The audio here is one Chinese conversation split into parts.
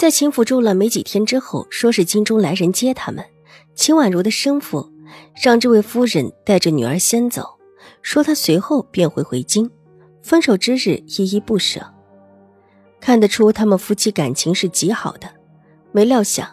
在秦府住了没几天之后，说是京中来人接他们。秦婉如的生父让这位夫人带着女儿先走，说他随后便会回京。分手之日依依不舍，看得出他们夫妻感情是极好的。没料想，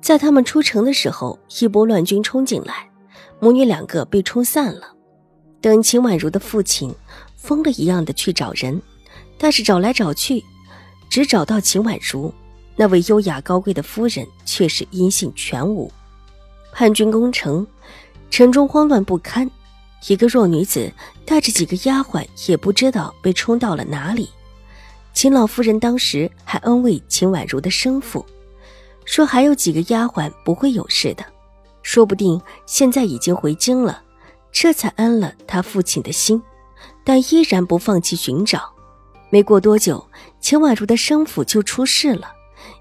在他们出城的时候，一波乱军冲进来，母女两个被冲散了。等秦婉如的父亲疯了一样的去找人，但是找来找去，只找到秦婉如。那位优雅高贵的夫人却是音信全无。叛军攻城，城中慌乱不堪，一个弱女子带着几个丫鬟，也不知道被冲到了哪里。秦老夫人当时还安慰秦婉如的生父，说还有几个丫鬟不会有事的，说不定现在已经回京了，这才安了他父亲的心，但依然不放弃寻找。没过多久，秦婉如的生父就出事了。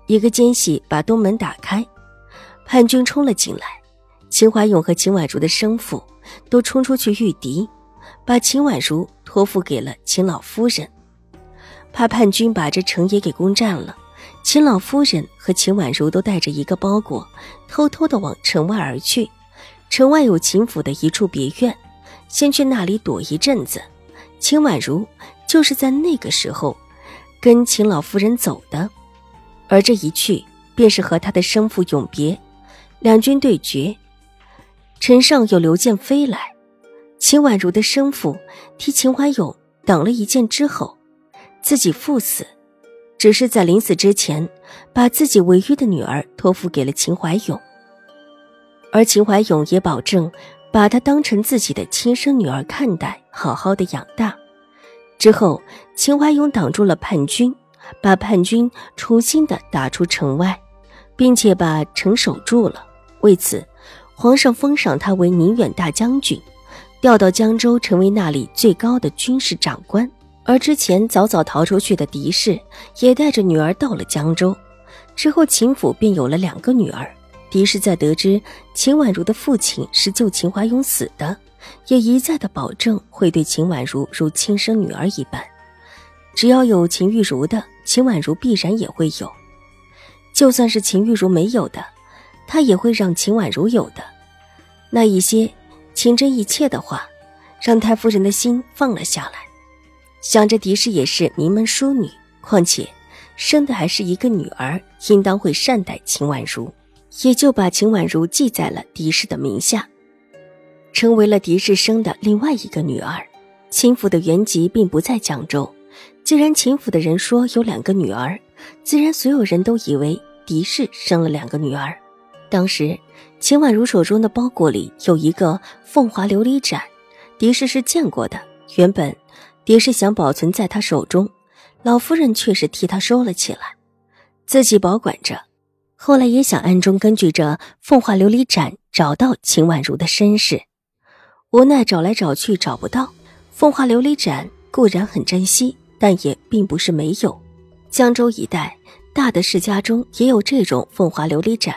一个奸细把东门打开，叛军冲了进来。秦怀勇和秦婉如的生父都冲出去御敌，把秦婉如托付给了秦老夫人。怕叛军把这城也给攻占了，秦老夫人和秦婉如都带着一个包裹，偷偷的往城外而去。城外有秦府的一处别院，先去那里躲一阵子。秦婉如就是在那个时候跟秦老夫人走的。而这一去，便是和他的生父永别。两军对决，城上有流箭飞来，秦婉如的生父替秦怀勇挡了一箭之后，自己赴死，只是在临死之前，把自己唯一的女儿托付给了秦怀勇。而秦怀勇也保证把她当成自己的亲生女儿看待，好好的养大。之后，秦怀勇挡住了叛军。把叛军重新的打出城外，并且把城守住了。为此，皇上封赏他为宁远大将军，调到江州成为那里最高的军事长官。而之前早早逃出去的狄氏也带着女儿到了江州。之后，秦府便有了两个女儿。狄氏在得知秦婉如的父亲是救秦怀勇死的，也一再的保证会对秦婉如如亲生女儿一般。只要有秦玉茹的。秦婉如必然也会有，就算是秦玉茹没有的，他也会让秦婉如有的。那一些情真意切的话，让太夫人的心放了下来。想着狄氏也是名门淑女，况且生的还是一个女儿，应当会善待秦婉如，也就把秦婉如记在了狄氏的名下，成为了狄氏生的另外一个女儿。秦府的原籍并不在江州。既然秦府的人说有两个女儿，自然所有人都以为狄氏生了两个女儿。当时秦婉如手中的包裹里有一个凤华琉璃盏，狄氏是见过的。原本狄氏想保存在他手中，老夫人却是替他收了起来，自己保管着。后来也想暗中根据这凤华琉璃盏找到秦婉如的身世，无奈找来找去找不到。凤华琉璃盏固然很珍惜。但也并不是没有，江州一带大的世家中也有这种凤华琉璃盏。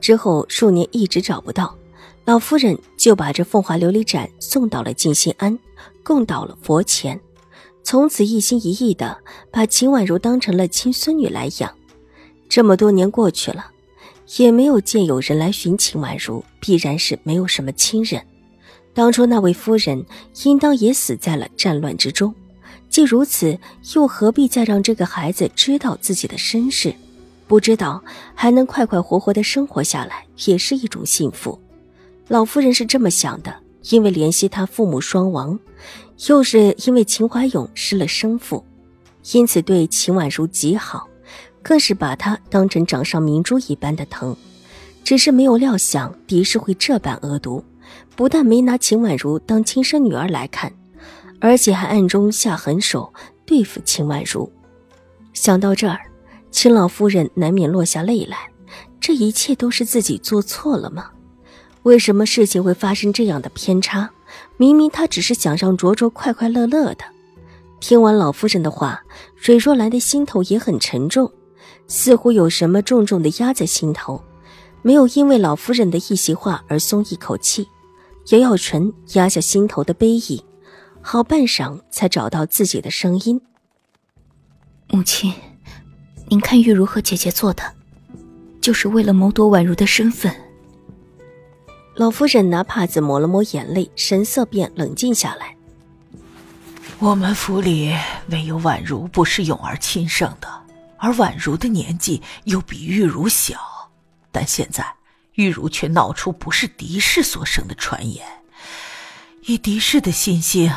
之后数年一直找不到，老夫人就把这凤华琉璃盏送到了静心庵，供到了佛前，从此一心一意的把秦婉如当成了亲孙女来养。这么多年过去了，也没有见有人来寻秦婉如，必然是没有什么亲人。当初那位夫人应当也死在了战乱之中。既如此，又何必再让这个孩子知道自己的身世？不知道还能快快活活的生活下来，也是一种幸福。老夫人是这么想的，因为怜惜他父母双亡，又是因为秦怀勇失了生父，因此对秦婉如极好，更是把她当成掌上明珠一般的疼。只是没有料想狄氏会这般恶毒，不但没拿秦婉如当亲生女儿来看。而且还暗中下狠手对付秦婉如。想到这儿，秦老夫人难免落下泪来。这一切都是自己做错了吗？为什么事情会发生这样的偏差？明明他只是想让卓卓快快乐乐的。听完老夫人的话，水若兰的心头也很沉重，似乎有什么重重的压在心头，没有因为老夫人的一席话而松一口气，咬咬唇，压下心头的悲意，好半晌才找到自己的声音：“母亲，您看玉茹和姐姐做的，就是为了谋夺婉如的身份。”老夫人拿帕子抹了抹眼泪，神色便冷静下来。我们府里唯有婉如不是永儿亲生的，而婉如的年纪又比玉茹小，但现在玉茹却闹出不是狄氏所生的传言。以狄氏的信心性，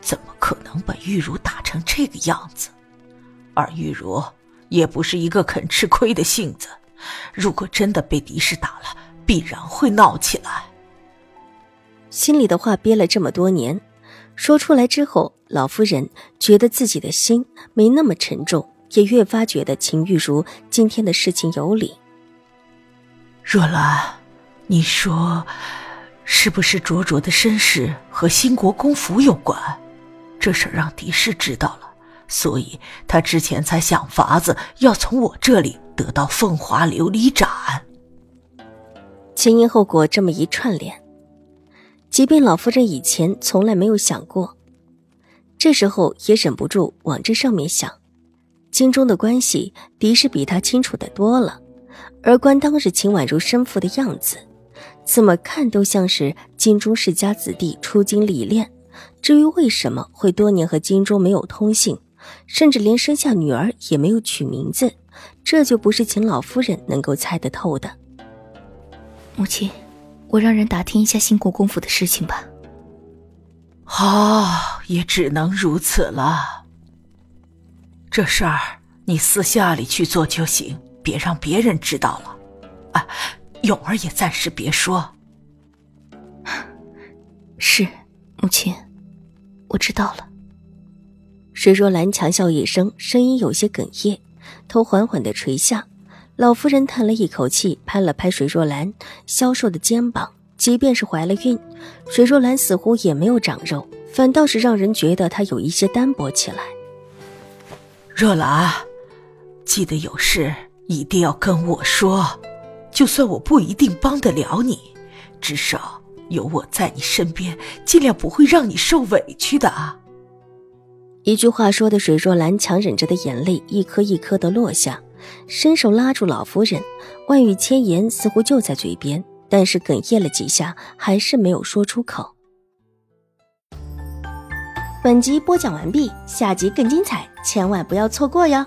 怎么可能把玉茹打成这个样子？而玉茹也不是一个肯吃亏的性子，如果真的被狄氏打了，必然会闹起来。心里的话憋了这么多年。说出来之后，老夫人觉得自己的心没那么沉重，也越发觉得秦玉茹今天的事情有理。若兰，你说，是不是卓卓的身世和兴国公府有关？这事让狄氏知道了，所以他之前才想法子要从我这里得到凤华琉璃盏。前因后果这么一串联。即便老夫人以前从来没有想过，这时候也忍不住往这上面想。京中的关系，狄氏比他清楚的多了。而观当日秦婉如生父的样子，怎么看都像是金钟世家子弟出京历练。至于为什么会多年和金钟没有通信，甚至连生下女儿也没有取名字，这就不是秦老夫人能够猜得透的。母亲。我让人打听一下兴国公府的事情吧。好，也只能如此了。这事儿你私下里去做就行，别让别人知道了。啊，永儿也暂时别说。是，母亲，我知道了。水若兰强笑一声，声音有些哽咽，头缓缓的垂下。老夫人叹了一口气，拍了拍水若兰消瘦的肩膀。即便是怀了孕，水若兰似乎也没有长肉，反倒是让人觉得她有一些单薄起来。若兰，记得有事一定要跟我说，就算我不一定帮得了你，至少有我在你身边，尽量不会让你受委屈的啊。一句话说的，水若兰强忍着的眼泪一颗一颗的落下。伸手拉住老夫人，万语千言似乎就在嘴边，但是哽咽了几下，还是没有说出口。本集播讲完毕，下集更精彩，千万不要错过哟。